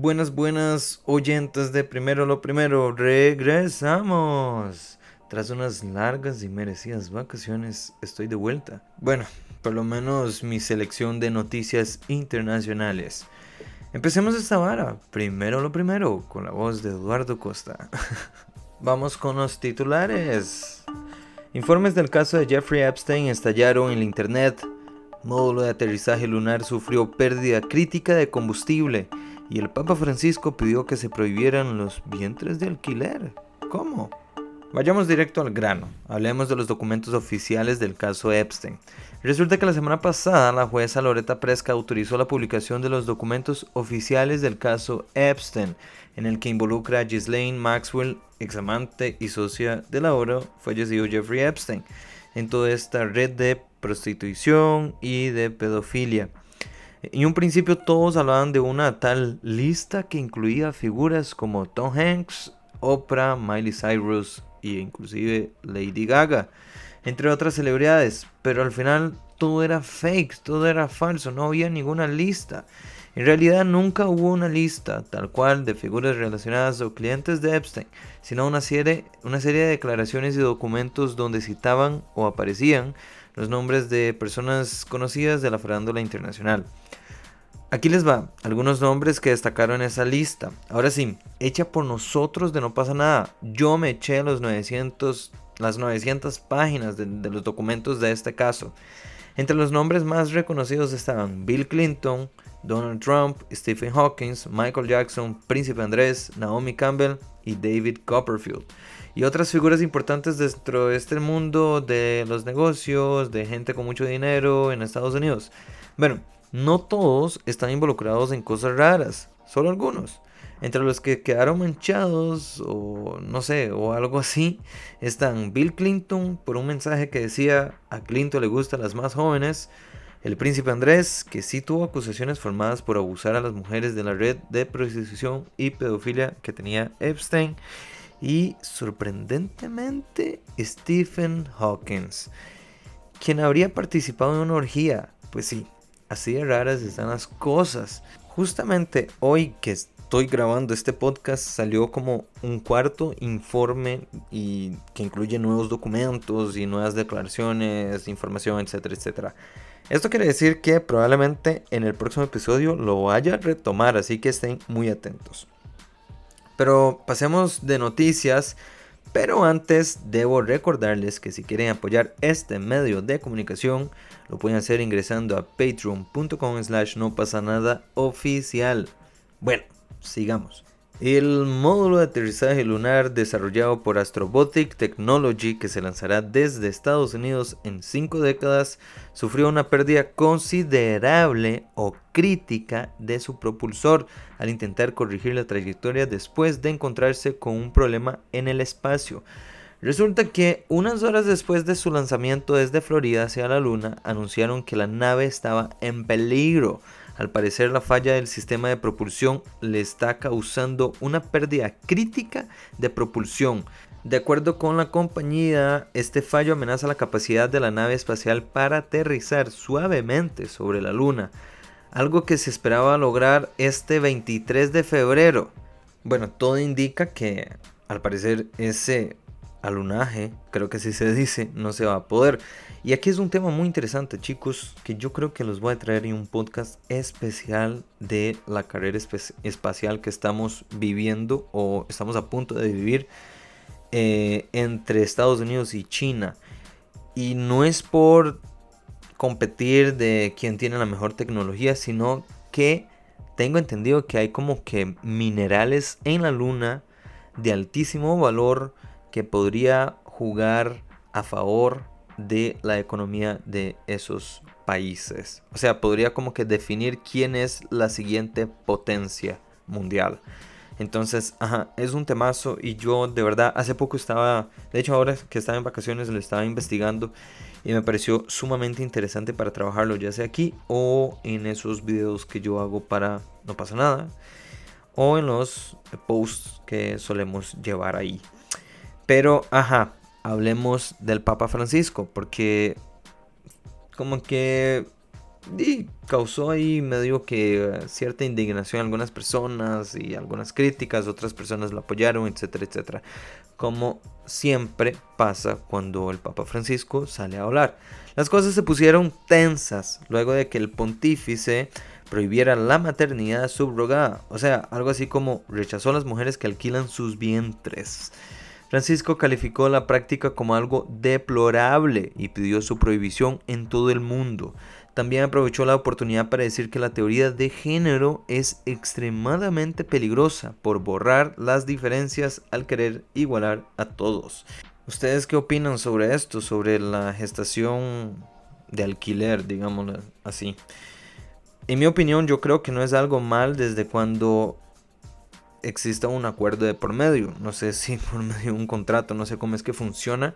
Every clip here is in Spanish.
Buenas, buenas oyentes de Primero lo Primero, regresamos. Tras unas largas y merecidas vacaciones, estoy de vuelta. Bueno, por lo menos mi selección de noticias internacionales. Empecemos esta vara, primero lo primero, con la voz de Eduardo Costa. Vamos con los titulares. Informes del caso de Jeffrey Epstein estallaron en la internet. Módulo de aterrizaje lunar sufrió pérdida crítica de combustible y el Papa Francisco pidió que se prohibieran los vientres de alquiler. ¿Cómo? Vayamos directo al grano. Hablemos de los documentos oficiales del caso Epstein. Resulta que la semana pasada la jueza Loretta Presca autorizó la publicación de los documentos oficiales del caso Epstein, en el que involucra a Ghislaine Maxwell, examante y socia del ahora fallecido Jeffrey Epstein, en toda esta red de prostitución y de pedofilia. En un principio todos hablaban de una tal lista que incluía figuras como Tom Hanks, Oprah, Miley Cyrus e inclusive Lady Gaga, entre otras celebridades, pero al final todo era fake, todo era falso, no había ninguna lista. En realidad nunca hubo una lista tal cual de figuras relacionadas o clientes de Epstein, sino una serie, una serie de declaraciones y documentos donde citaban o aparecían los nombres de personas conocidas de la farándula internacional. Aquí les va algunos nombres que destacaron esa lista. Ahora sí, hecha por nosotros de no pasa nada. Yo me eché los 900, las 900 páginas de los documentos de este caso. Entre los nombres más reconocidos estaban Bill Clinton, Donald Trump, Stephen Hawking, Michael Jackson, Príncipe Andrés, Naomi Campbell y David Copperfield. Y otras figuras importantes dentro de este mundo de los negocios, de gente con mucho dinero en Estados Unidos. Bueno, no todos están involucrados en cosas raras, solo algunos. Entre los que quedaron manchados o no sé, o algo así, están Bill Clinton por un mensaje que decía a Clinton le gustan las más jóvenes, el príncipe Andrés, que sí tuvo acusaciones formadas por abusar a las mujeres de la red de prostitución y pedofilia que tenía Epstein, y sorprendentemente Stephen Hawking, quien habría participado en una orgía, pues sí, Así de raras están las cosas. Justamente hoy que estoy grabando este podcast salió como un cuarto informe y que incluye nuevos documentos y nuevas declaraciones, información, etcétera, etcétera. Esto quiere decir que probablemente en el próximo episodio lo vaya a retomar, así que estén muy atentos. Pero pasemos de noticias pero antes debo recordarles que si quieren apoyar este medio de comunicación, lo pueden hacer ingresando a patreon.com slash no pasa nada oficial. Bueno, sigamos. El módulo de aterrizaje lunar desarrollado por Astrobotic Technology, que se lanzará desde Estados Unidos en 5 décadas, sufrió una pérdida considerable o crítica de su propulsor al intentar corregir la trayectoria después de encontrarse con un problema en el espacio. Resulta que unas horas después de su lanzamiento desde Florida hacia la Luna, anunciaron que la nave estaba en peligro al parecer la falla del sistema de propulsión le está causando una pérdida crítica de propulsión. De acuerdo con la compañía, este fallo amenaza la capacidad de la nave espacial para aterrizar suavemente sobre la Luna, algo que se esperaba lograr este 23 de febrero. Bueno, todo indica que al parecer ese alunaje, creo que así se dice, no se va a poder. Y aquí es un tema muy interesante, chicos, que yo creo que los voy a traer en un podcast especial de la carrera espacial que estamos viviendo o estamos a punto de vivir eh, entre Estados Unidos y China. Y no es por competir de quién tiene la mejor tecnología, sino que tengo entendido que hay como que minerales en la luna de altísimo valor que podría jugar a favor de la economía de esos países. O sea, podría como que definir quién es la siguiente potencia mundial. Entonces, ajá, es un temazo y yo de verdad hace poco estaba, de hecho ahora que estaba en vacaciones lo estaba investigando y me pareció sumamente interesante para trabajarlo ya sea aquí o en esos videos que yo hago para No pasa nada o en los posts que solemos llevar ahí. Pero, ajá, hablemos del Papa Francisco, porque como que causó ahí medio que cierta indignación a algunas personas y algunas críticas, otras personas lo apoyaron, etcétera, etcétera. Como siempre pasa cuando el Papa Francisco sale a hablar. Las cosas se pusieron tensas luego de que el pontífice prohibiera la maternidad subrogada, o sea, algo así como rechazó a las mujeres que alquilan sus vientres. Francisco calificó la práctica como algo deplorable y pidió su prohibición en todo el mundo. También aprovechó la oportunidad para decir que la teoría de género es extremadamente peligrosa por borrar las diferencias al querer igualar a todos. ¿Ustedes qué opinan sobre esto? Sobre la gestación de alquiler, digámoslo así. En mi opinión, yo creo que no es algo mal desde cuando exista un acuerdo de por medio. No sé si por medio de un contrato, no sé cómo es que funciona.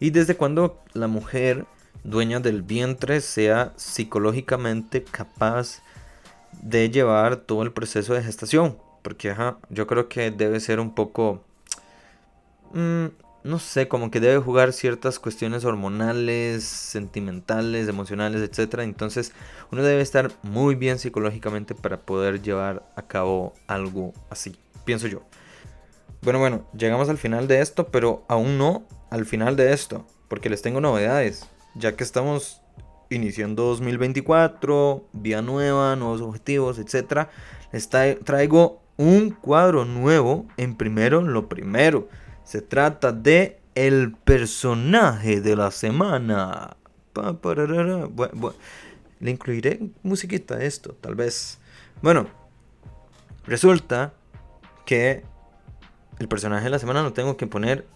Y desde cuando la mujer dueña del vientre sea psicológicamente capaz de llevar todo el proceso de gestación. Porque yo creo que debe ser un poco... Mm, no sé, como que debe jugar ciertas cuestiones hormonales, sentimentales, emocionales, etc. Entonces uno debe estar muy bien psicológicamente para poder llevar a cabo algo así, pienso yo. Bueno, bueno, llegamos al final de esto, pero aún no al final de esto, porque les tengo novedades, ya que estamos iniciando 2024, vía nueva, nuevos objetivos, etc. Les traigo un cuadro nuevo en primero lo primero. Se trata de el personaje de la semana. le incluiré musiquita a esto, tal vez. Bueno, resulta que el personaje de la semana lo tengo que poner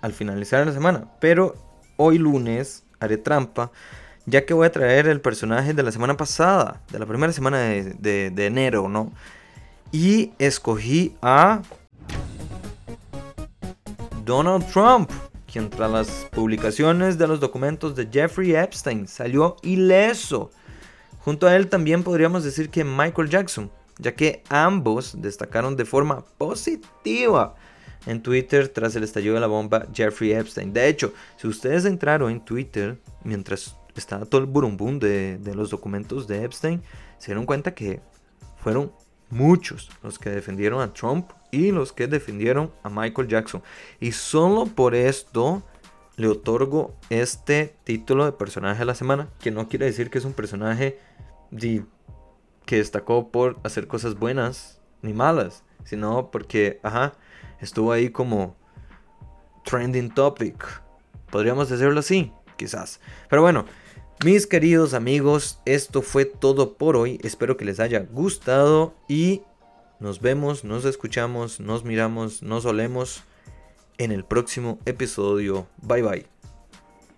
al finalizar la semana. Pero hoy lunes haré trampa, ya que voy a traer el personaje de la semana pasada, de la primera semana de, de enero, ¿no? Y escogí a Donald Trump, quien tras las publicaciones de los documentos de Jeffrey Epstein salió ileso. Junto a él también podríamos decir que Michael Jackson, ya que ambos destacaron de forma positiva en Twitter tras el estallido de la bomba Jeffrey Epstein. De hecho, si ustedes entraron en Twitter mientras estaba todo el burumbum de, de los documentos de Epstein, se dieron cuenta que fueron muchos los que defendieron a Trump y los que defendieron a Michael Jackson. Y solo por esto le otorgo este título de personaje de la semana, que no quiere decir que es un personaje que destacó por hacer cosas buenas ni malas, sino porque, ajá, estuvo ahí como trending topic. Podríamos decirlo así, quizás. Pero bueno, mis queridos amigos, esto fue todo por hoy. Espero que les haya gustado y nos vemos, nos escuchamos, nos miramos, nos olemos en el próximo episodio. Bye bye.